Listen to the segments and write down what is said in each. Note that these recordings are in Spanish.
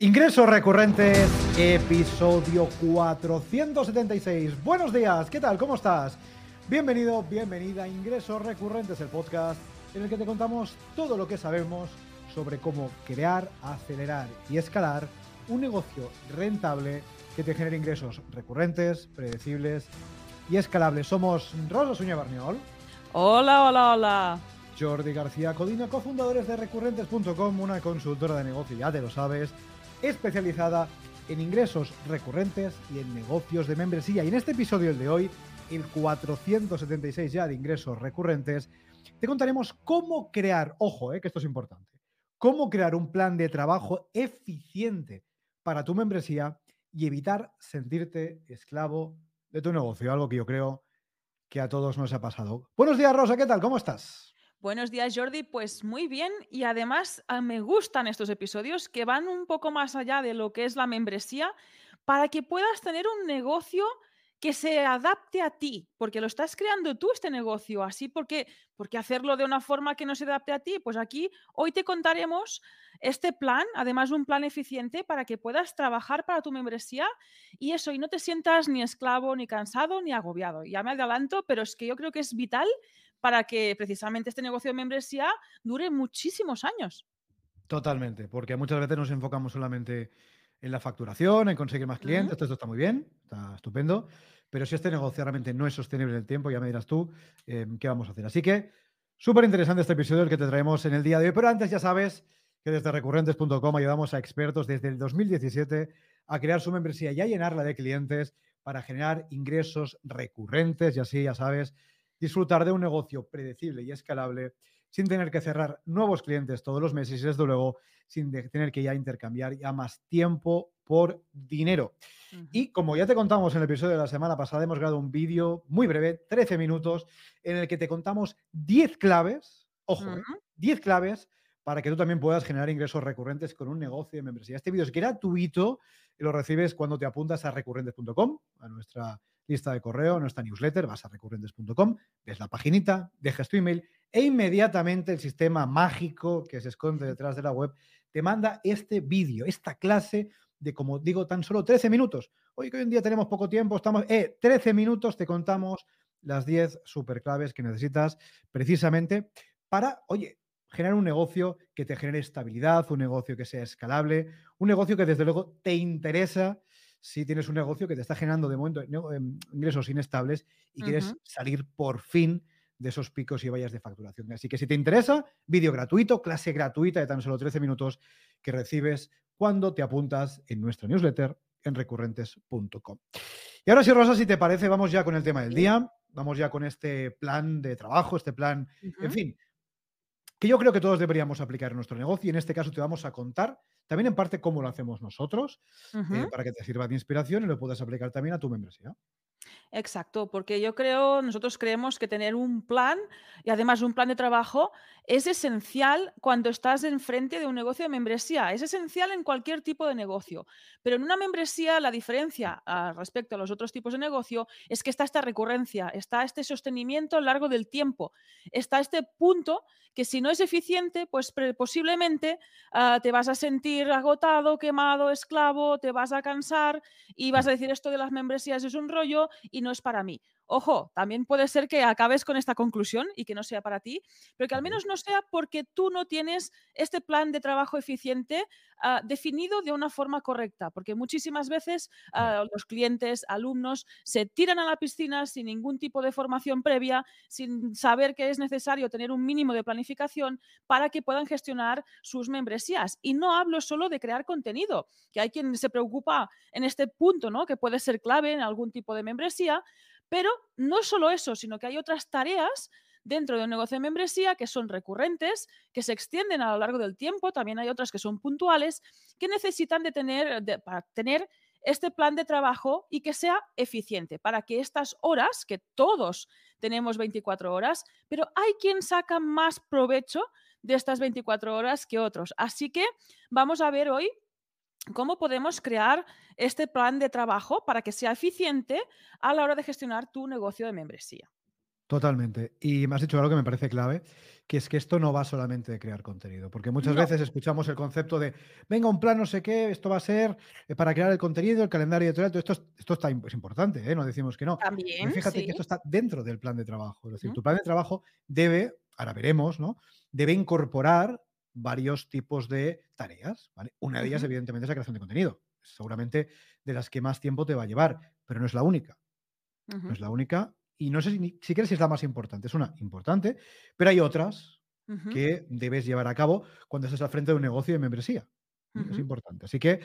Ingresos recurrentes, episodio 476. Buenos días, ¿qué tal? ¿Cómo estás? Bienvenido, bienvenida a Ingresos Recurrentes, el podcast en el que te contamos todo lo que sabemos sobre cómo crear, acelerar y escalar un negocio rentable que te genere ingresos recurrentes, predecibles y escalables. Somos Rosa Suña Barniol. Hola, hola, hola. Jordi García Codina, cofundadores de recurrentes.com, una consultora de negocio, ya te lo sabes especializada en ingresos recurrentes y en negocios de membresía. Y en este episodio, el de hoy, el 476 ya de ingresos recurrentes, te contaremos cómo crear, ojo, eh, que esto es importante, cómo crear un plan de trabajo eficiente para tu membresía y evitar sentirte esclavo de tu negocio, algo que yo creo que a todos nos ha pasado. Buenos días, Rosa, ¿qué tal? ¿Cómo estás? Buenos días, Jordi. Pues muy bien y además ah, me gustan estos episodios que van un poco más allá de lo que es la membresía para que puedas tener un negocio que se adapte a ti, porque lo estás creando tú este negocio, así porque, porque hacerlo de una forma que no se adapte a ti, pues aquí hoy te contaremos este plan, además un plan eficiente para que puedas trabajar para tu membresía y eso, y no te sientas ni esclavo, ni cansado, ni agobiado. Ya me adelanto, pero es que yo creo que es vital para que precisamente este negocio de membresía dure muchísimos años. Totalmente, porque muchas veces nos enfocamos solamente en la facturación, en conseguir más clientes, esto está muy bien, está estupendo, pero si este negocio realmente no es sostenible en el tiempo, ya me dirás tú em, qué vamos a hacer. Así que súper interesante este episodio el que te traemos en el día de hoy, pero antes ya sabes que desde recurrentes.com ayudamos a expertos desde el 2017 a crear su membresía y a llenarla de clientes para generar ingresos recurrentes y así, ya sabes, disfrutar de un negocio predecible y escalable sin tener que cerrar nuevos clientes todos los meses y desde luego sin tener que ya intercambiar ya más tiempo por dinero. Y como ya te contamos en el episodio de la semana pasada, hemos grabado un vídeo muy breve, 13 minutos, en el que te contamos 10 claves, ojo, 10 ¿eh? claves para que tú también puedas generar ingresos recurrentes con un negocio de membresía. Este vídeo es gratuito y lo recibes cuando te apuntas a recurrentes.com, a nuestra lista de correo, nuestra newsletter, vas a recurrentes.com, ves la paginita, dejas tu email e inmediatamente el sistema mágico que se esconde detrás de la web te manda este vídeo, esta clase de, como digo, tan solo 13 minutos. Hoy que hoy en día tenemos poco tiempo, estamos, eh, 13 minutos te contamos las 10 superclaves que necesitas precisamente para, oye, generar un negocio que te genere estabilidad, un negocio que sea escalable, un negocio que desde luego te interesa si tienes un negocio que te está generando de momento em, ingresos inestables y quieres salir por fin de esos picos y vallas de facturación. Así que si te interesa, vídeo gratuito, clase gratuita de tan solo 13 minutos que recibes cuando te apuntas en nuestra newsletter en recurrentes.com. Y ahora sí, Rosa, si te parece, vamos ya con el tema del día, vamos ya con este plan de trabajo, este plan, en fin, que yo creo que todos deberíamos aplicar en nuestro negocio y en este caso te vamos a contar también en parte cómo lo hacemos nosotros eh, para que te sirva de inspiración y lo puedas aplicar también a tu membresía. Exacto, porque yo creo, nosotros creemos que tener un plan y además un plan de trabajo es esencial cuando estás enfrente de un negocio de membresía. Es esencial en cualquier tipo de negocio. Pero en una membresía la diferencia ah, respecto a los otros tipos de negocio es que está esta recurrencia, está este sostenimiento a lo largo del tiempo, está este punto que si no es eficiente, pues posiblemente ah, te vas a sentir agotado, quemado, esclavo, te vas a cansar y vas a decir esto de las membresías es un rollo y no es para mí. Ojo, también puede ser que acabes con esta conclusión y que no sea para ti, pero que al menos no sea porque tú no tienes este plan de trabajo eficiente ah, definido de una forma correcta, porque muchísimas veces ah, los clientes, alumnos, se tiran a la piscina sin ningún tipo de formación previa, sin saber que es necesario tener un mínimo de planificación para que puedan gestionar sus membresías. Y no hablo solo de crear contenido, que hay quien se preocupa en este punto, ¿no? que puede ser clave en algún tipo de membresía, pero no solo eso, sino que hay otras tareas dentro de un negocio de membresía que son recurrentes, que se extienden a lo largo del tiempo, también hay otras que son puntuales, que necesitan de tener, para tener este plan de trabajo y que sea eficiente, para que estas horas, que todos tenemos 24 horas, pero hay quien saca más provecho de estas 24 horas que otros. Así que vamos a ver hoy ¿Cómo podemos crear este plan de trabajo para que sea eficiente a la hora de gestionar tu negocio de membresía? Totalmente. Y me has dicho algo que me parece clave, que es que esto no va solamente de crear contenido, porque muchas No. veces escuchamos el concepto de, venga, un plan no sé qué, esto va a ser eh, para crear el contenido, el calendario editorial, todo esto, es- esto está, es importante, ¿eh? no decimos que no. También, fíjate sí. que esto está dentro del plan de trabajo. Es decir, tu plan de trabajo debe, ahora veremos, ¿no? Debe incorporar varios tipos de tareas. ¿vale? Una de ellas, evidentemente, es la creación de contenido. Seguramente de las que más tiempo te va a llevar, pero no es la única no es la única y no sé si si es la más importante. Es una importante, pero hay otras que debes llevar a cabo cuando estés al frente de un negocio de membresía. Es importante. Así que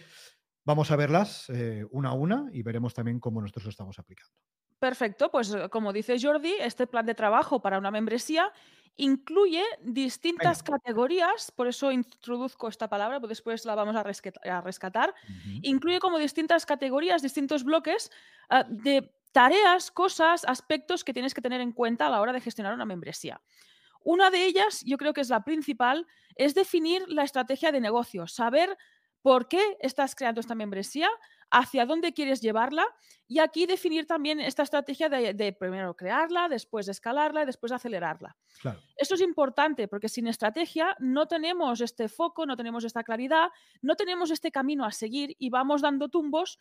vamos a verlas eh, una a una y veremos también cómo nosotros lo estamos aplicando. Perfecto, pues eh, como dice Jordi, este plan de trabajo para una membresía incluye distintas Venga. categorías, por eso introduzco esta palabra, pues después la vamos a rescatar. Incluye como distintas categorías, distintos bloques ah, de tareas, cosas, aspectos que tienes que tener en cuenta a la hora de gestionar una membresía. Una de ellas, yo creo que es la principal, es definir la estrategia de negocio, saber por qué estás creando esta membresía, hacia dónde quieres llevarla y aquí definir también esta estrategia de, de primero crearla, después escalarla y después acelerarla. Claro. Esto es importante porque sin estrategia no tenemos este foco, no tenemos esta claridad, no tenemos este camino a seguir y vamos dando tumbos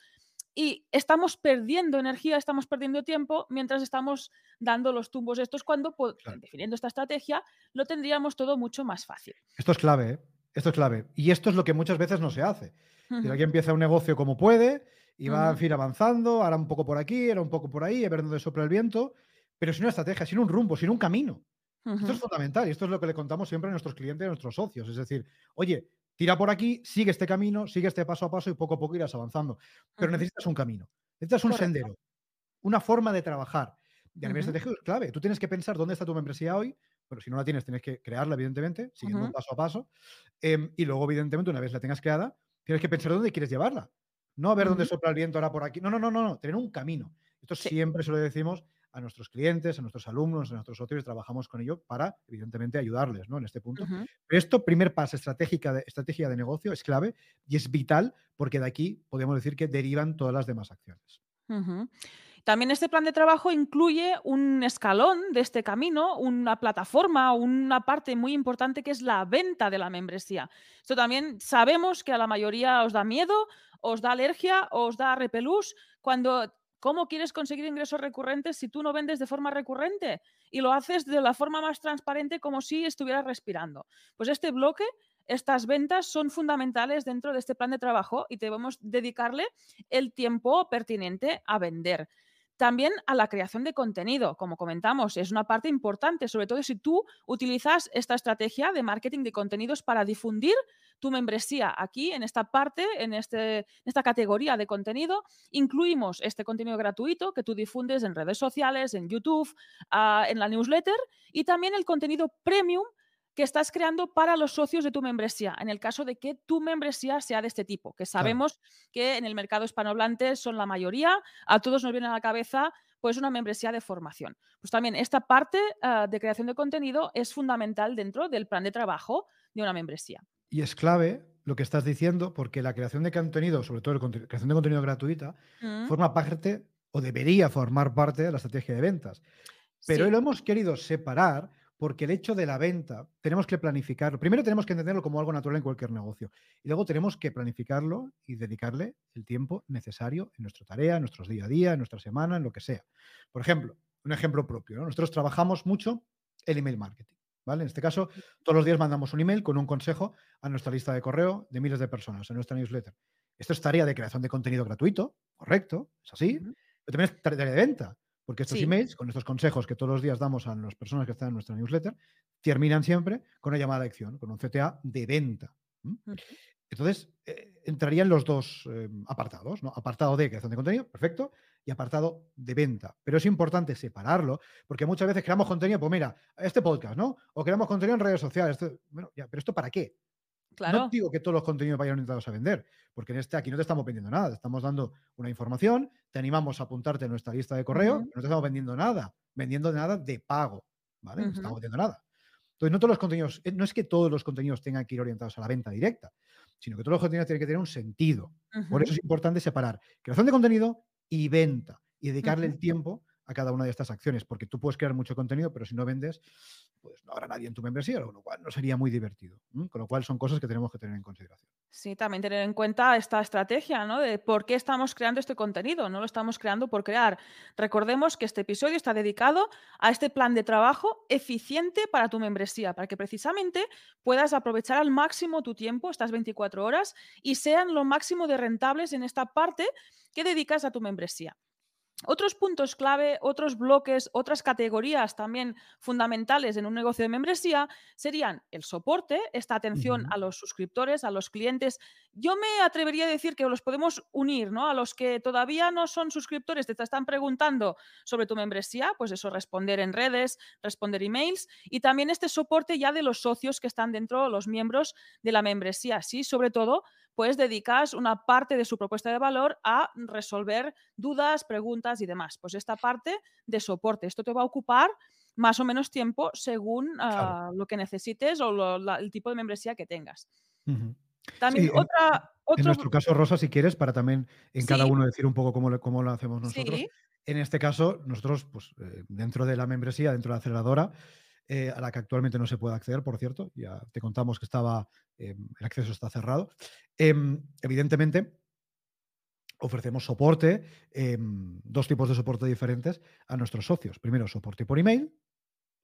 y estamos perdiendo energía, estamos perdiendo tiempo mientras estamos dando los tumbos estos cuando po- Claro. definiendo esta estrategia lo tendríamos todo mucho más fácil. Esto es clave, ¿eh? Esto es clave. Y esto es lo que muchas veces no se hace. Si Ujú, alguien empieza un negocio como puede y va, en ujú, fin, avanzando, ahora un poco por aquí, ahora un poco por ahí, a ver dónde sopla el viento, pero sin una estrategia, sin un rumbo, sin un camino. Esto es fundamental y esto es lo que le contamos siempre a nuestros clientes y a nuestros socios. Es decir, oye, tira por aquí, sigue este camino, sigue este paso a paso y poco a poco irás avanzando. Pero necesitas un camino, necesitas un Correcto. sendero, una forma de trabajar. Y a nivel estratégico es clave. Tú tienes que pensar dónde está tu membresía hoy. Bueno, si no la tienes, tienes que crearla, evidentemente, siguiendo un paso a paso. Em, y luego, evidentemente, una vez la tengas creada, tienes que pensar dónde quieres llevarla. No a ver dónde sopla el viento ahora por aquí. No, no, no, no, no. Tener un camino. Esto Sí. siempre se lo decimos a nuestros clientes, a nuestros alumnos, a nuestros socios, trabajamos con ello para, evidentemente, ayudarles ¿no? en este punto. Pero esto, primer paso, estratégica de, estrategia de negocio, es clave y es vital porque de aquí podemos decir que derivan todas las demás acciones. Ujú. También este plan de trabajo incluye un escalón de este camino, una plataforma, una parte muy importante que es la venta de la membresía. Esto también sabemos que a la mayoría os da miedo, os da alergia, os da repelús cuando ¿cómo quieres conseguir ingresos recurrentes si tú no vendes de forma recurrente y lo haces de la forma más transparente como si estuvieras respirando? Pues este bloque estas ventas son fundamentales dentro de este plan de trabajo y debemos dedicarle el tiempo pertinente a vender. También a la creación de contenido, como comentamos, es una parte importante, sobre todo si tú utilizas esta estrategia de marketing de contenidos para difundir tu membresía. Aquí, en esta parte, en, este, esta categoría de contenido, incluimos este contenido gratuito que tú difundes en redes sociales, en YouTube, uh, en la newsletter y también el contenido premium que estás creando para los socios de tu membresía, en el caso de que tu membresía sea de este tipo, que sabemos claro. que en el mercado hispanohablante son la mayoría, a todos nos viene a la cabeza pues una membresía de formación. Pues también esta parte uh, de creación de contenido es fundamental dentro del plan de trabajo de una membresía. Y es clave lo que estás diciendo, porque la creación de contenido, sobre todo la creación de contenido gratuita, mm. forma parte o debería formar parte de la estrategia de ventas. Pero sí. lo hemos querido separar porque el hecho de la venta tenemos que planificarlo. Primero tenemos que entenderlo como algo natural en cualquier negocio y luego tenemos que planificarlo y dedicarle el tiempo necesario en nuestra tarea, en nuestros día a día, en nuestra semana, en lo que sea. Por ejemplo, un ejemplo propio. ¿no? Nosotros trabajamos mucho el email marketing. ¿Vale? En este caso, todos los días mandamos un email con un consejo a nuestra lista de correo de miles de personas, a nuestra newsletter. Esto es tarea de creación de contenido gratuito, correcto, es así, pero también es tarea de venta, porque estos sí. emails, con estos consejos que todos los días damos a las personas que están en nuestra newsletter, terminan siempre con una llamada de acción, con un CTA de venta. ¿Mm? Uh -huh. Entonces, eh, entrarían los dos eh, apartados, ¿no? Apartado de creación de contenido, perfecto, y apartado de venta. Pero es importante separarlo, porque muchas veces creamos contenido, pues mira, este podcast, ¿no? O creamos contenido en redes sociales. Esto, bueno, ya, pero ¿esto para qué? Claro. No digo que todos los contenidos vayan orientados a vender, porque en este aquí no te estamos vendiendo nada, te estamos dando una información, te animamos a apuntarte en nuestra lista de correo, uh -huh. no te estamos vendiendo nada, vendiendo nada de pago, ¿vale? Uh -huh. No estamos vendiendo nada. Entonces, no todos los contenidos, eh, no es que todos los contenidos tengan que ir orientados a la venta directa, sino que todos los contenidos tienen que tener un sentido. Uh -huh. Por eso es importante separar creación de contenido y venta y dedicarle el tiempo a cada una de estas acciones, porque tú puedes crear mucho contenido, pero si no vendes, pues no habrá nadie en tu membresía, con lo cual no sería muy divertido. Con lo cual son cosas que tenemos que tener en consideración. Sí, también tener en cuenta esta estrategia, ¿no? De por qué estamos creando este contenido, no lo estamos creando por crear. Recordemos que este episodio está dedicado a este plan de trabajo eficiente para tu membresía, para que precisamente puedas aprovechar al máximo tu tiempo, estas 24 horas, y sean lo máximo de rentables en esta parte que dedicas a tu membresía. Otros puntos clave, otros bloques, otras categorías también fundamentales en un negocio de membresía serían el soporte, esta atención a los suscriptores, a los clientes. Yo me atrevería a decir que los podemos unir, ¿no? A los que todavía no son suscriptores, te están preguntando sobre tu membresía, pues eso, responder en redes, responder emails y también este soporte ya de los socios que están dentro, los miembros de la membresía. Sí, sobre todo pues dedicas una parte de su propuesta de valor a resolver dudas, preguntas y demás. Pues esta parte de soporte, esto te va a ocupar más o menos tiempo según ah, lo que necesites o el tipo de membresía que tengas. También otra... En, nuestro caso, Rosa, si quieres, para también en cada uno decir un poco cómo, lo, cómo lo hacemos nosotros. En este caso, nosotros, pues, eh, dentro de la membresía, dentro de la aceleradora, eh, a la que actualmente no se puede acceder, por cierto. Ya te contamos que estaba, em, el acceso está cerrado. Em, evidentemente, ofrecemos soporte, em, dos tipos de soporte diferentes a nuestros socios. Primero, soporte por email,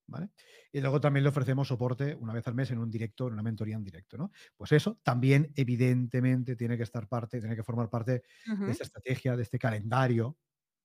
¿vale? Y luego también le ofrecemos soporte una vez al mes en un directo, en una mentoría en directo, ¿no? Pues eso también, evidentemente, tiene que estar parte, tiene que formar parte de esta estrategia, de este calendario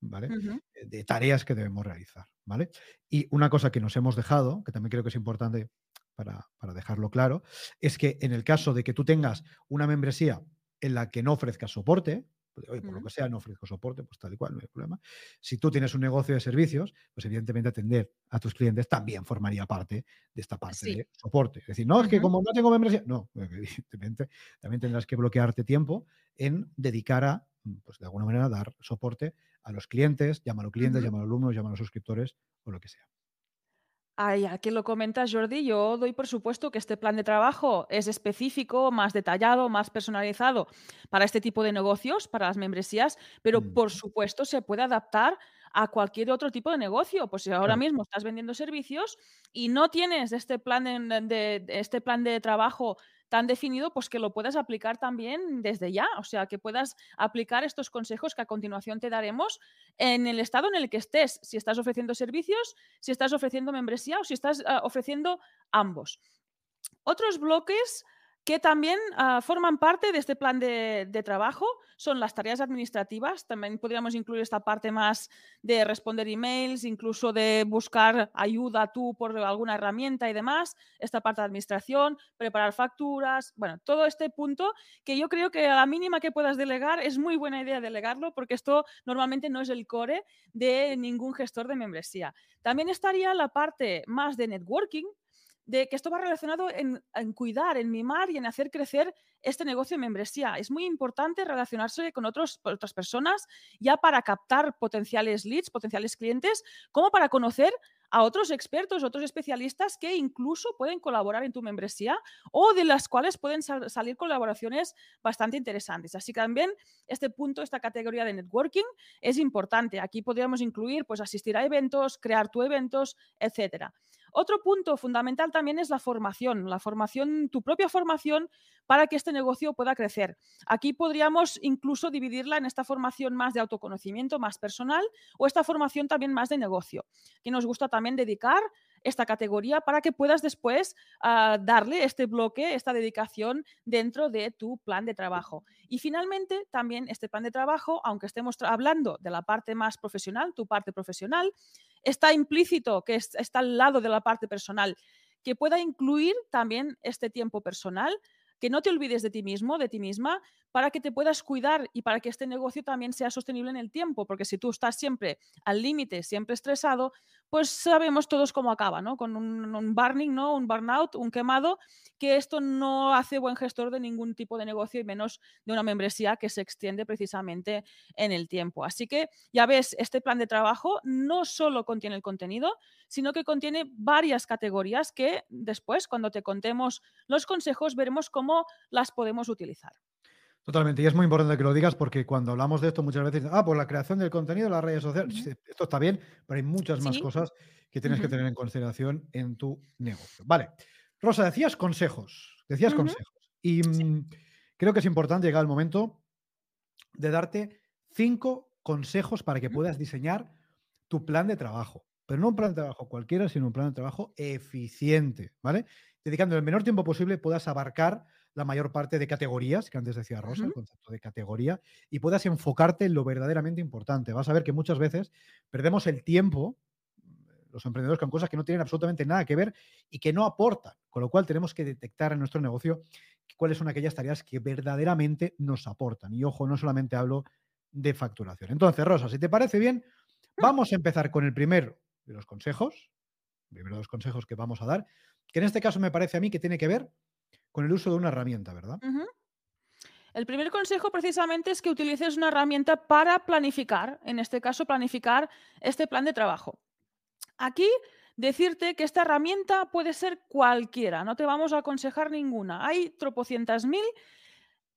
¿vale? Eh, de tareas que debemos realizar, ¿vale? Y una cosa que nos hemos dejado, que también creo que es importante para, dejarlo claro, es que en el caso de que tú tengas una membresía en la que no ofrezcas soporte, pues, oye, por lo que sea, no ofrezco soporte, pues tal y cual, no hay problema. Si tú tienes un negocio de servicios, pues evidentemente atender a tus clientes también formaría parte de esta parte de soporte. Es decir, no, es que como no tengo membresía, no, evidentemente también tendrás que bloquearte tiempo en dedicar a, pues de alguna manera, dar soporte a los clientes, llámalo clientes, llámalo alumnos, llámalo suscriptores o lo que sea. Ay, a que lo comentas, Jordi, yo doy por supuesto que este plan de trabajo es específico, más detallado, más personalizado para este tipo de negocios, para las membresías, pero por supuesto se puede adaptar a cualquier otro tipo de negocio. Pues si ahora mismo estás vendiendo servicios y no tienes este plan de, este plan de trabajo tan definido, pues que lo puedas aplicar también desde ya, o sea, que puedas aplicar estos consejos que a continuación te daremos en el estado en el que estés, si estás ofreciendo servicios, si estás ofreciendo membresía o si estás ah, ofreciendo ambos. Otros bloques que también ah, forman parte de este plan de, trabajo son las tareas administrativas. También podríamos incluir esta parte más de responder emails, incluso de buscar ayuda tú por alguna herramienta y demás. Esta parte de administración, preparar facturas, bueno, todo este punto que yo creo que a la mínima que puedas delegar es muy buena idea delegarlo porque esto normalmente no es el core de ningún gestor de membresía. También estaría la parte más de networking, de que esto va relacionado en, cuidar, en mimar y en hacer crecer este negocio de membresía. Es muy importante relacionarse con otras personas ya para captar potenciales leads, potenciales clientes, como para conocer a otros expertos, otros especialistas que incluso pueden colaborar en tu membresía o de las cuales pueden salir colaboraciones bastante interesantes. Así que también este punto, esta categoría de networking es importante. Aquí podríamos incluir pues asistir a eventos, crear tu eventos, etcétera. Otro punto fundamental también es la formación, la formación, tu propia formación para que este negocio pueda crecer. Aquí podríamos incluso dividirla en esta formación más de autoconocimiento, más personal, o esta formación también más de negocio, que nos gusta también dedicar esta categoría para que puedas después ah, darle este bloque, esta dedicación dentro de tu plan de trabajo. Y finalmente, también este plan de trabajo, aunque estemos hablando de la parte más profesional, tu parte profesional, está implícito que está al lado de la parte personal, que pueda incluir también este tiempo personal, que no te olvides de ti mismo, de ti misma, para que te puedas cuidar y para que este negocio también sea sostenible en el tiempo, porque si tú estás siempre al límite, siempre estresado, pues sabemos todos cómo acaba, ¿no? Con un, burning, ¿no? Un burnout, un quemado, que esto no hace buen gestor de ningún tipo de negocio y menos de una membresía que se extiende precisamente en el tiempo. Así que ya ves, este plan de trabajo no solo contiene el contenido, sino que contiene varias categorías que después, cuando te contemos los consejos, veremos cómo las podemos utilizar. Totalmente, y es muy importante que lo digas porque cuando hablamos de esto muchas veces, ah, pues la creación del contenido, las redes sociales, esto está bien, pero hay muchas más Sí. cosas que tienes que tener en consideración en tu negocio. Vale, Rosa, decías consejos, decías consejos, y Sí. mm, creo que es importante llegar el momento de darte cinco consejos para que puedas diseñar tu plan de trabajo, pero no un plan de trabajo cualquiera, sino un plan de trabajo eficiente, ¿vale? Dedicando el menor tiempo posible puedas abarcar la mayor parte de categorías, que antes decía Rosa, el concepto de categoría, y puedas enfocarte en lo verdaderamente importante. Vas a ver que muchas veces perdemos el tiempo, los emprendedores, con cosas que no tienen absolutamente nada que ver y que no aportan, con lo cual tenemos que detectar en nuestro negocio cuáles son aquellas tareas que verdaderamente nos aportan. Y ojo, no solamente hablo de facturación. Entonces, Rosa, si te parece bien, Mm. vamos a empezar con el primero de los consejos, primero de los consejos que vamos a dar, que en este caso me parece a mí que tiene que ver con el uso de una herramienta, ¿verdad? El primer consejo precisamente es que utilices una herramienta para planificar, en este caso planificar este plan de trabajo. Aquí decirte que esta herramienta puede ser cualquiera, no te vamos a aconsejar ninguna. Hay tropocientas mil.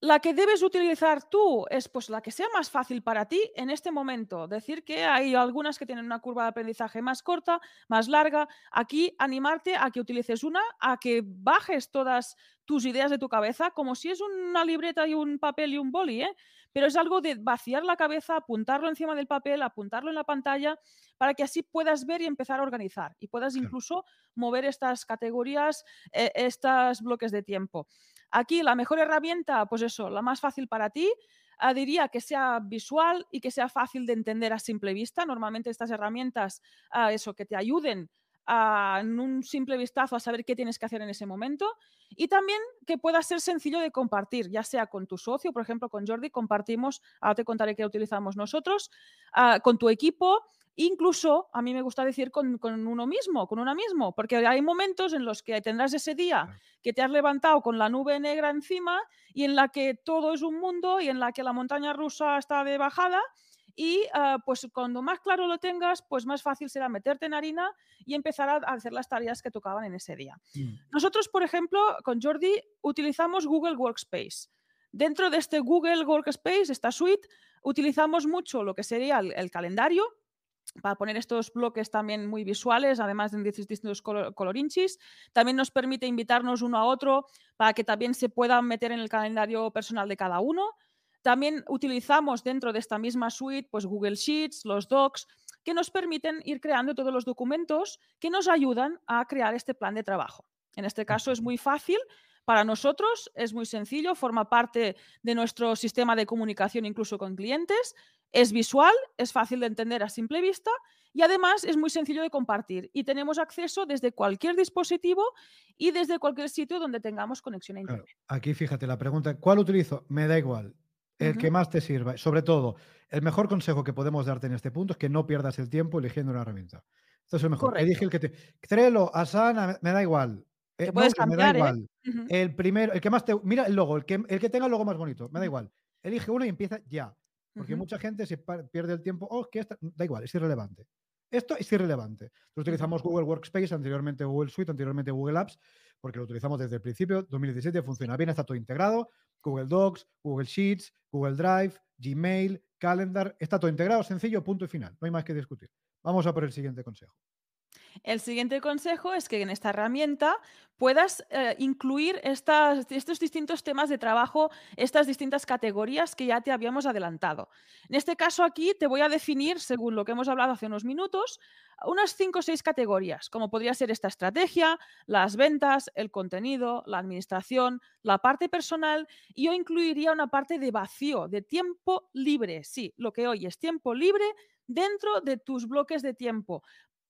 La que debes utilizar tú es pues la que sea más fácil para ti en este momento. Decir que hay algunas que tienen una curva de aprendizaje más corta, más larga. Aquí animarte a que utilices una, a que bajes todas tus ideas de tu cabeza como si es una libreta y un papel y un boli, ¿eh? Pero es algo de vaciar la cabeza, apuntarlo encima del papel, apuntarlo en la pantalla, para que así puedas ver y empezar a organizar y puedas incluso mover estas categorías, eh, estos bloques de tiempo. Aquí la mejor herramienta, pues eso, la más fácil para ti, ah, diría que sea visual y que sea fácil de entender a simple vista. Normalmente estas herramientas, ah, eso, que te ayuden a, en un simple vistazo a saber qué tienes que hacer en ese momento y también que pueda ser sencillo de compartir, ya sea con tu socio, por ejemplo, con Jordi compartimos, ahora te contaré qué utilizamos nosotros, ah, con tu equipo, incluso a mí me gusta decir con, con uno mismo, con una mismo, porque hay momentos en los que tendrás ese día que te has levantado con la nube negra encima y en la que todo es un mundo y en la que la montaña rusa está de bajada y ah, pues cuando más claro lo tengas, pues más fácil será meterte en harina y empezar a a hacer las tareas que tocaban en ese día. Mm, Nosotros, por ejemplo, con Jordi utilizamos Google Workspace. Dentro de este Google Workspace, esta suite, utilizamos mucho lo que sería el, el calendario para poner estos bloques también muy visuales, además de distintos color- colorinchis. También nos permite invitarnos uno a otro para que también se puedan meter en el calendario personal de cada uno. También utilizamos dentro de esta misma suite pues Google Sheets, los docs, que nos permiten ir creando todos los documentos que nos ayudan a crear este plan de trabajo. En este caso es muy fácil para nosotros, es muy sencillo, forma parte de nuestro sistema de comunicación incluso con clientes, es visual, es fácil de entender a simple vista y además es muy sencillo de compartir y tenemos acceso desde cualquier dispositivo y desde cualquier sitio donde tengamos conexión a Claro. internet. Aquí fíjate la pregunta, ¿cuál utilizo? Me da igual. El que más te sirva. Sobre todo, el mejor consejo que podemos darte en este punto es que no pierdas el tiempo eligiendo una herramienta. Esto es el mejor. Elige correcto. el que te. Trello, Asana, me da igual. Eh, puedes Notion, me da cambiar, ¿eh? igual. El primero, el que más te. Mira el logo, el que, el que tenga el logo más bonito, me da igual. Elige uno y empieza ya. Porque mucha gente se pierde el tiempo. Oh, que esta. Da igual, es irrelevante. Esto es irrelevante. Nosotros utilizamos Google Workspace, anteriormente Google Suite, anteriormente Google Apps, porque lo utilizamos desde el principio, 2017, funciona bien, está todo integrado. Google Docs, Google Sheets, Google Drive, Gmail, Calendar, está todo integrado, sencillo, punto y final. No hay más que discutir. Vamos a por el siguiente consejo. El siguiente consejo es que en esta herramienta puedas eh, incluir estas- estos distintos temas de trabajo, estas distintas categorías que ya te habíamos adelantado. En este caso aquí te voy a definir, según lo que hemos hablado hace unos minutos, unas cinco o seis categorías, como podría ser esta estrategia, las ventas, el contenido, la administración, la parte personal, y yo incluiría una parte de vacío, de tiempo libre. Sí, lo que hoy es tiempo libre dentro de tus bloques de tiempo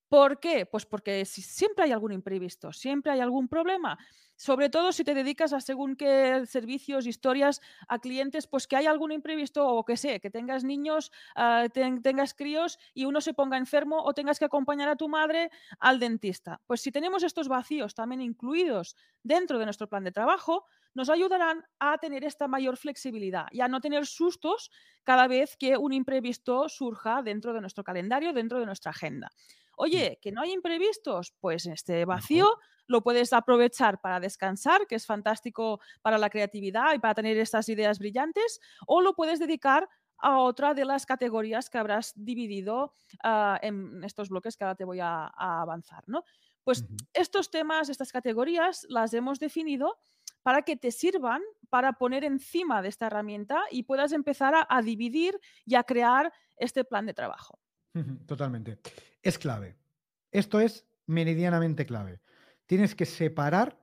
¿Por qué? Pues porque si siempre hay algún imprevisto, siempre hay algún problema. Sobre todo si te dedicas a según qué servicios, historias a clientes, pues que hay algún imprevisto o que sé, que tengas niños, ah, ten- tengas críos y uno se ponga enfermo o tengas que acompañar a tu madre al dentista. Pues si tenemos estos vacíos también incluidos dentro de nuestro plan de trabajo, nos ayudarán a tener esta mayor flexibilidad y a no tener sustos cada vez que un imprevisto surja dentro de nuestro calendario, dentro de nuestra agenda. Mm, Oye, que no hay imprevistos, pues este vacío lo puedes aprovechar para descansar, que es fantástico para la creatividad y para tener estas ideas brillantes, o lo puedes dedicar a otra de las categorías que habrás dividido ah, en estos bloques que ahora te voy a, avanzar. ¿no? Pues estos temas, estas categorías, las hemos definido para que te sirvan para poner encima de esta herramienta y puedas empezar a, dividir y a crear este plan de trabajo. Totalmente. Es clave. Esto es meridianamente clave. Tienes que separar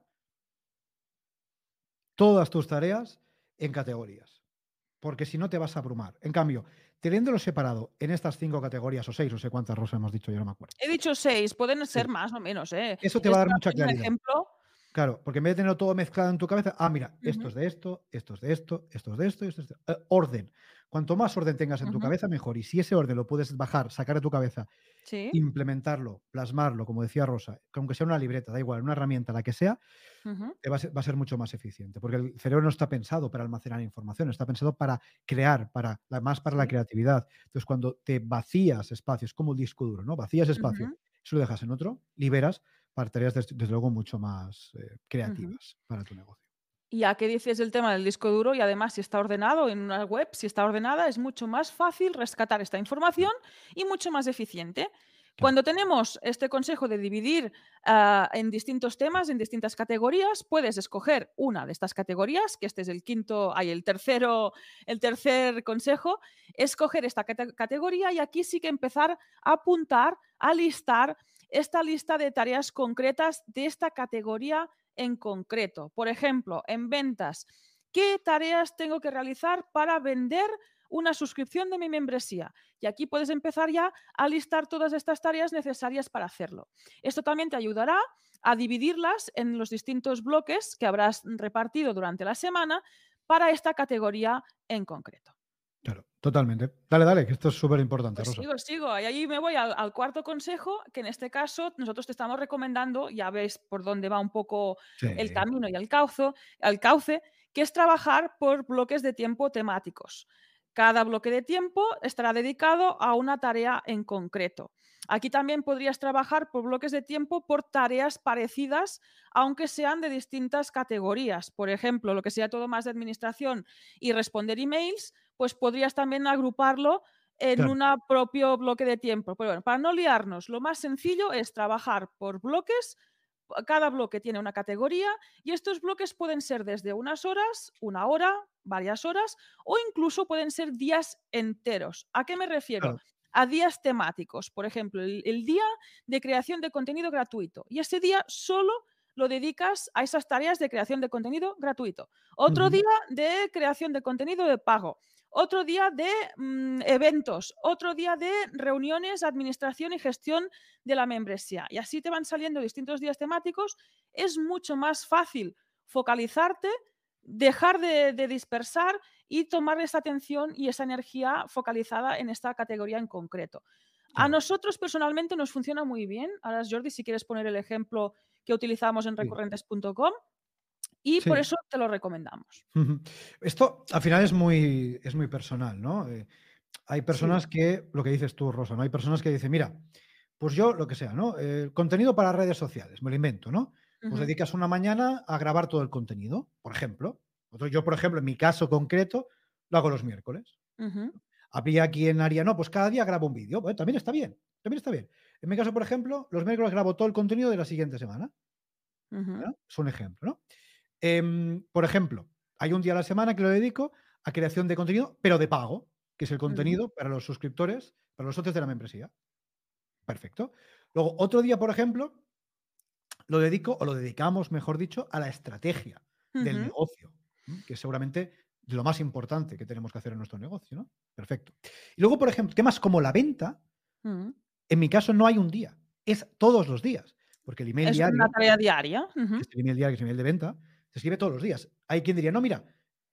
todas tus tareas en categorías, porque si no te vas a abrumar. En cambio, teniéndolo separado en estas cinco categorías, o seis, o sé cuántas rosas hemos dicho, yo no me acuerdo. He dicho seis, pueden ser más o menos. ¿eh? Eso te va a dar mucha claridad. ejemplo, Claro, porque en vez de tenerlo todo mezclado en tu cabeza, ah, mira, esto es de esto, esto es de esto, esto es de esto, esto es de esto. Eh, orden. Cuanto más orden tengas en tu cabeza, mejor. Y si ese orden lo puedes bajar, sacar de tu cabeza, implementarlo, plasmarlo, como decía Rosa, aunque sea una libreta, da igual, una herramienta, la que sea, va, a ser, mucho más eficiente. Porque el cerebro no está pensado para almacenar información, está pensado para crear, para, más para la creatividad. Entonces, cuando te vacías espacios, como el disco duro, ¿no? Vacías espacio, eso lo dejas en otro, liberas para tareas desde, luego mucho más eh, creativas para tu negocio. Y a qué dices el tema del disco duro y además si está ordenado en una web, si está ordenada, es mucho más fácil rescatar esta información y mucho más eficiente. Cuando tenemos este consejo de dividir ah, en distintos temas, en distintas categorías, puedes escoger una de estas categorías, que este es el quinto, hay el tercero, el tercer consejo, escoger esta categoría y aquí sí que empezar a apuntar, a listar esta lista de tareas concretas de esta categoría en concreto. Por ejemplo, en ventas, ¿qué tareas tengo que realizar para vender una suscripción de mi membresía? Y aquí puedes empezar ya a listar todas estas tareas necesarias para hacerlo. Esto también te ayudará a dividirlas en los distintos bloques que habrás repartido durante la semana para esta categoría en concreto. Claro, totalmente. Dale, dale, que esto es súper importante. Pues sigo, sigo. Y ahí me voy al, cuarto consejo, que en este caso nosotros te estamos recomendando, ya ves por dónde va un poco el camino y el, cauzo, el cauce, que es trabajar por bloques de tiempo temáticos. Cada bloque de tiempo estará dedicado a una tarea en concreto. Aquí también podrías trabajar por bloques de tiempo por tareas parecidas, aunque sean de distintas categorías. Por ejemplo, lo que sea todo más de administración y responder emails, pues podrías también agruparlo en un propio bloque de tiempo. Pero bueno, para no liarnos, lo más sencillo es trabajar por bloques. Cada bloque tiene una categoría y estos bloques pueden ser desde unas horas, una hora, varias horas o incluso pueden ser días enteros. ¿A qué me refiero? A días temáticos. Por ejemplo, el día de creación de contenido gratuito. Y ese día solo lo dedicas a esas tareas de creación de contenido gratuito. Otro día de creación de contenido de pago. Otro día de mm, eventos. Otro día de reuniones, administración y gestión de la membresía. Y así te van saliendo distintos días temáticos. Es mucho más fácil focalizarte, dejar de, dispersar y tomar esa atención y esa energía focalizada en esta categoría en concreto. A nosotros personalmente nos funciona muy bien. Ahora, Jordi, si quieres poner el ejemplo que utilizamos en recurrentes.com y por eso te lo recomendamos. Esto al final es muy, es muy personal, ¿no? Eh, hay personas que, lo que dices tú, Rosa, ¿no? Hay personas que dicen, mira, pues yo lo que sea, ¿no? Eh, contenido para redes sociales, me lo invento, ¿no? Pues dedicas una mañana a grabar todo el contenido, por ejemplo. Yo, por ejemplo, en mi caso concreto, lo hago los miércoles. Habría quien haría, no, pues cada día grabo un vídeo. Bueno, también está bien, también está bien. En mi caso, por ejemplo, los miércoles grabo todo el contenido de la siguiente semana. Es un ejemplo, ¿no? Em, por ejemplo, hay un día a la semana que lo dedico a creación de contenido, pero de pago, que es el contenido para los suscriptores, para los socios de la membresía. Perfecto. Luego, otro día, por ejemplo, lo dedico, o lo dedicamos, mejor dicho, a la estrategia del negocio, que seguramente de lo más importante que tenemos que hacer en nuestro negocio, ¿no? Perfecto. Y luego, por ejemplo, temas como la venta, mm. en mi caso no hay un día, es todos los días, porque el email es diario... una tarea diaria. el email diario, es el email de venta, se escribe todos los días. Hay quien diría, no, mira,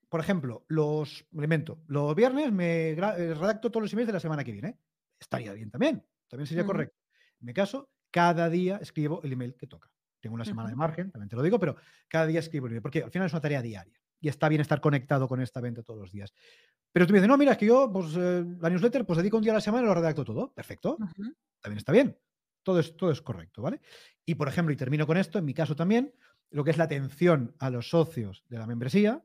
por ejemplo, los, elemento, los viernes me eh, redacto todos los emails de la semana que viene. Estaría bien también, también sería correcto. En mi caso, cada día escribo el email que toca. Tengo una semana de margen, también te lo digo, pero cada día escribo el email, porque al final es una tarea diaria y está bien estar conectado con esta venta todos los días. Pero tú me dices, no, mira, es que yo, pues, eh, la newsletter, pues dedico un día a la semana y lo redacto todo. Perfecto. También está bien. todo es, todo es correcto, ¿vale? Y por ejemplo, y termino con esto, en mi caso también, lo que es la atención a los socios de la membresía,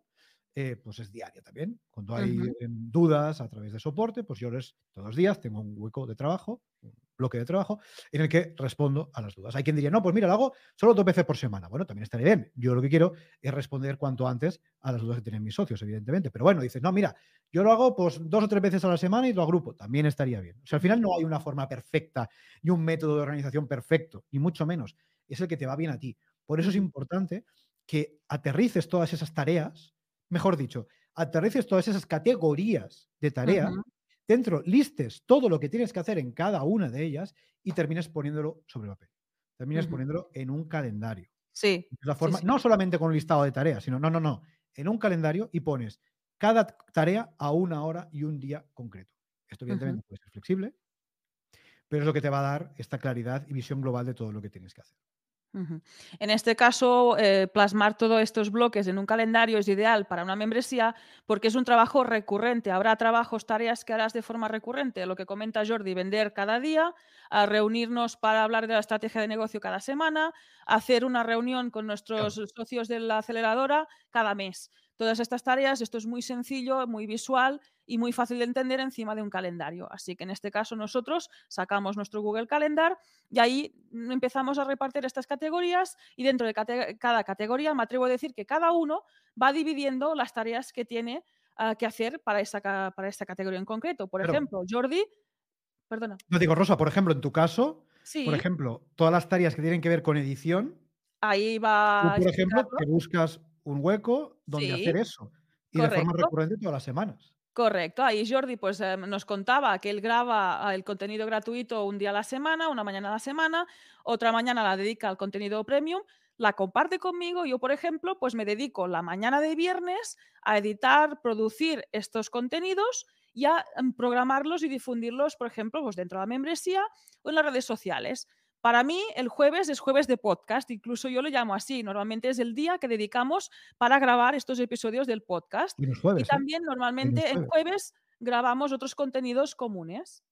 eh, pues es diaria también. Cuando hay eh, dudas a través de soporte, pues yo les, todos los días tengo un hueco de trabajo, un bloque de trabajo, en el que respondo a las dudas. Hay quien diría, no, pues mira, lo hago solo dos veces por semana. Bueno, también estaría bien. Yo lo que quiero es responder cuanto antes a las dudas que tienen mis socios, evidentemente. Pero bueno, dices, no, mira, yo lo hago pues dos o tres veces a la semana y lo agrupo. También estaría bien. O sea, al final no hay una forma perfecta y un método de organización perfecto, ni mucho menos. Es el que te va bien a ti. Por eso es importante que aterrices todas esas tareas mejor dicho, aterrices todas esas categorías de tarea, dentro listes todo lo que tienes que hacer en cada una de ellas y termines poniéndolo sobre papel. Termines poniéndolo en un calendario. Sí. la forma, No solamente con un listado de tareas, sino, no, no, no, en un calendario y pones cada tarea a una hora y un día concreto. Esto evidentemente puede ser flexible, pero es lo que te va a dar esta claridad y visión global de todo lo que tienes que hacer. En este caso, eh, plasmar todos estos bloques en un calendario es ideal para una membresía porque es un trabajo recurrente. Habrá trabajos, tareas que harás de forma recurrente. Lo que comenta Jordi, vender cada día, a reunirnos para hablar de la estrategia de negocio cada semana, hacer una reunión con nuestros socios de la aceleradora cada mes. Todas estas tareas, esto es muy sencillo, muy visual y muy fácil de entender encima de un calendario. Así que en este caso nosotros sacamos nuestro Google Calendar y ahí empezamos a repartir estas categorías y dentro de cada categoría me atrevo a decir que cada uno va dividiendo las tareas que tiene ah, que hacer para esta, para esta categoría en concreto. Por ejemplo, Jordi, perdona. No digo, Rosa, por ejemplo, en tu caso, por ejemplo, todas las tareas que tienen que ver con edición. Ahí va. por ejemplo, que buscas un hueco donde hacer eso. Y de forma recurrente todas las semanas. Correcto. Ahí Jordi pues, em, nos contaba que él graba el contenido gratuito un día a la semana, una mañana a la semana, otra mañana la dedica al contenido premium, la comparte conmigo. Yo, por ejemplo, pues me dedico la mañana de viernes a editar, producir estos contenidos y a em, programarlos y difundirlos, por ejemplo, pues dentro de la membresía o en las redes sociales. Para mí, el jueves es jueves de podcast, incluso yo lo llamo así. Normalmente es el día que dedicamos para grabar estos episodios del podcast. Y, ¿eh? también normalmente en jueves grabamos otros contenidos comunes.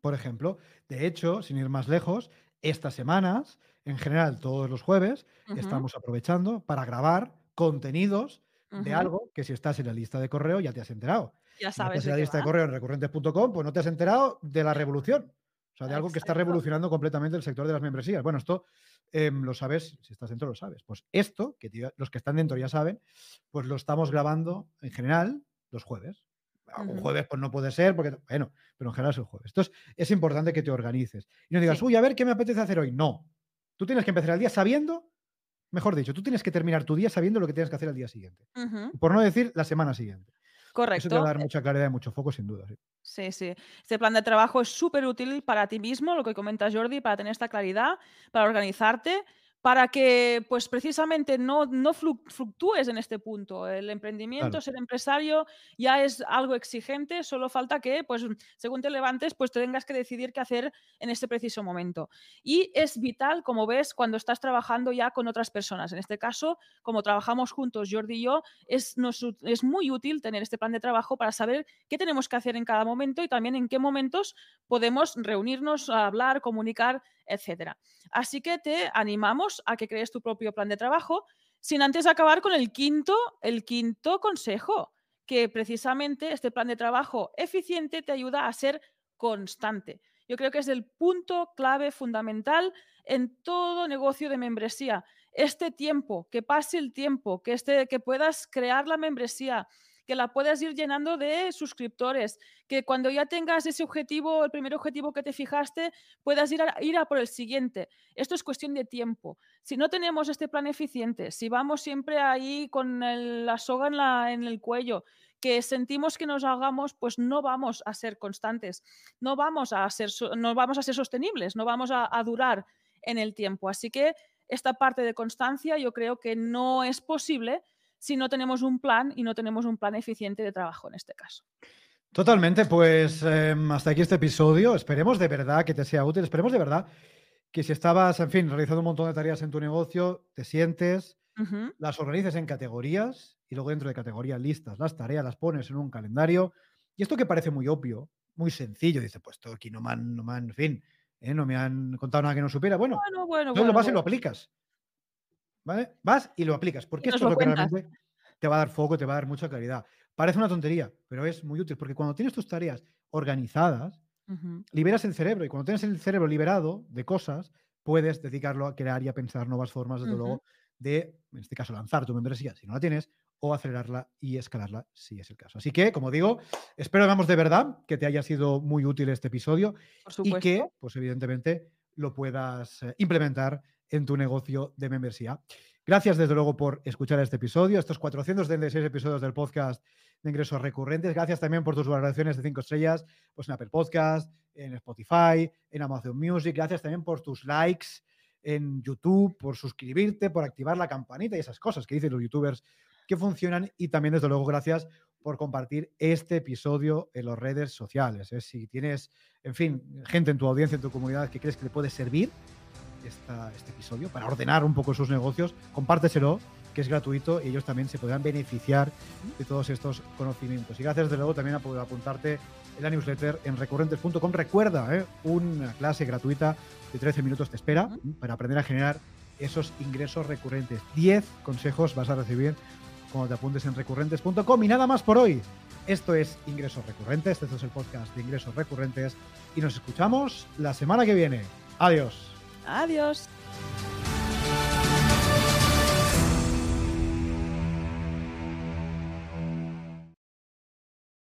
Por ejemplo, de hecho, sin ir más lejos, estas semanas, en general todos los jueves, estamos aprovechando para grabar contenidos de algo que si estás en la lista de correo ya te has enterado. Ya sabes. Si estás en la lista de correo en recurrentes.com, pues no te has enterado de la revolución. O sea, de algo que está revolucionando completamente el sector de las membresías. Bueno, esto em, lo sabes, si estás dentro lo sabes. Pues esto, que los que están dentro ya saben, pues lo estamos grabando en general los jueves. Un jueves pues no puede ser, porque, bueno, pero en general es el jueves. Entonces, es importante que te organices. Y no digas, uy, a ver, ¿qué me apetece hacer hoy? No. Tú tienes que empezar el día sabiendo, mejor dicho, tú tienes que terminar tu día sabiendo lo que tienes que hacer el día siguiente. Por no decir la semana siguiente. Correcto. Eso te va a dar mucha claridad y mucho foco, sin duda. Sí, sí. Este plan de trabajo es súper útil para ti mismo, lo que comenta Jordi, para tener esta claridad, para organizarte para que, pues precisamente no, no fluctúes en este punto. El emprendimiento, ser empresario, ya es algo exigente, solo falta que, pues, según te levantes, pues tengas que decidir qué hacer en este preciso momento. Y es vital, como ves, cuando estás trabajando ya con otras personas. En este caso, como trabajamos juntos, Jordi y yo, es, es muy útil tener este plan de trabajo para saber qué tenemos que hacer en cada momento y también en qué momentos podemos reunirnos, hablar, comunicar, etcétera. Así que te animamos a que crees tu propio plan de trabajo, sin antes acabar con el quinto, el quinto consejo, que precisamente este plan de trabajo eficiente te ayuda a ser constante. Yo creo que es el punto clave fundamental en todo negocio de membresía. Este tiempo, que pase el tiempo, que, este, que puedas crear la membresía, que la puedas ir llenando de suscriptores, que cuando ya tengas ese objetivo, el primer objetivo que te fijaste, puedas ir a, ir a por el siguiente. Esto es cuestión de tiempo. Si no tenemos este plan eficiente, si vamos siempre ahí con la soga en, el cuello, que sentimos que nos hagamos, pues no vamos a ser constantes, no vamos a ser, no vamos a ser sostenibles, no vamos a, a durar en el tiempo. Así que esta parte de constancia yo creo que no es posible si no tenemos un plan y no tenemos un plan eficiente de trabajo en este caso. Totalmente, pues em, hasta aquí este episodio. Esperemos de verdad que te sea útil. Esperemos de verdad que si estabas, en fin, realizando un montón de tareas en tu negocio, te sientes, las organices en categorías y luego dentro de categorías listas las tareas, las pones en un calendario. Y esto que parece muy obvio, muy sencillo, dice, pues todo aquí no man, no man, en fin, ¿eh? no me han contado nada que no supiera. Bueno, Bueno, bueno, entonces lo bueno, vas y lo bueno. aplicas. ¿Vale? Vas y lo aplicas, porque esto es lo lo que realmente te va a dar foco, te va a dar mucha claridad. Parece una tontería, pero es muy útil, porque cuando tienes tus tareas organizadas, liberas el cerebro y cuando tienes el cerebro liberado de cosas, puedes dedicarlo a crear y a pensar nuevas formas, desde Ujú. luego, de, en este caso, lanzar tu membresía si no la tienes o acelerarla y escalarla si es el caso. Así que, como digo, espero, vamos, de verdad que te haya sido muy útil este episodio y que, pues evidentemente, lo puedas eh, implementar en tu negocio de membresía. Gracias, desde luego, por escuchar este episodio, estos 436 episodios del podcast de ingresos recurrentes. Gracias también por tus valoraciones de 5 estrellas pues en Apple Podcast, en Spotify, en Amazon Music. Gracias también por tus likes en YouTube, por suscribirte, por activar la campanita y esas cosas que dicen los youtubers que funcionan. Y también, desde luego, gracias por compartir este episodio en las redes sociales. ¿eh? Si tienes, en fin, gente en tu audiencia, en tu comunidad que crees que le puede servir esta- este episodio para ordenar un poco sus negocios, compárteselo, que es gratuito y ellos también se podrán beneficiar de todos estos conocimientos. Y gracias, desde luego, también a poder apuntarte en la newsletter en recurrentes.com. Recuerda, ¿eh? una clase gratuita de 13 minutos te espera para aprender a generar esos ingresos recurrentes. 10 consejos vas a recibir cuando te apuntes en recurrentes.com. Y nada más por hoy. Esto es Ingresos Recurrentes, este es el podcast de Ingresos Recurrentes y nos escuchamos la semana que viene. Adiós. Adiós.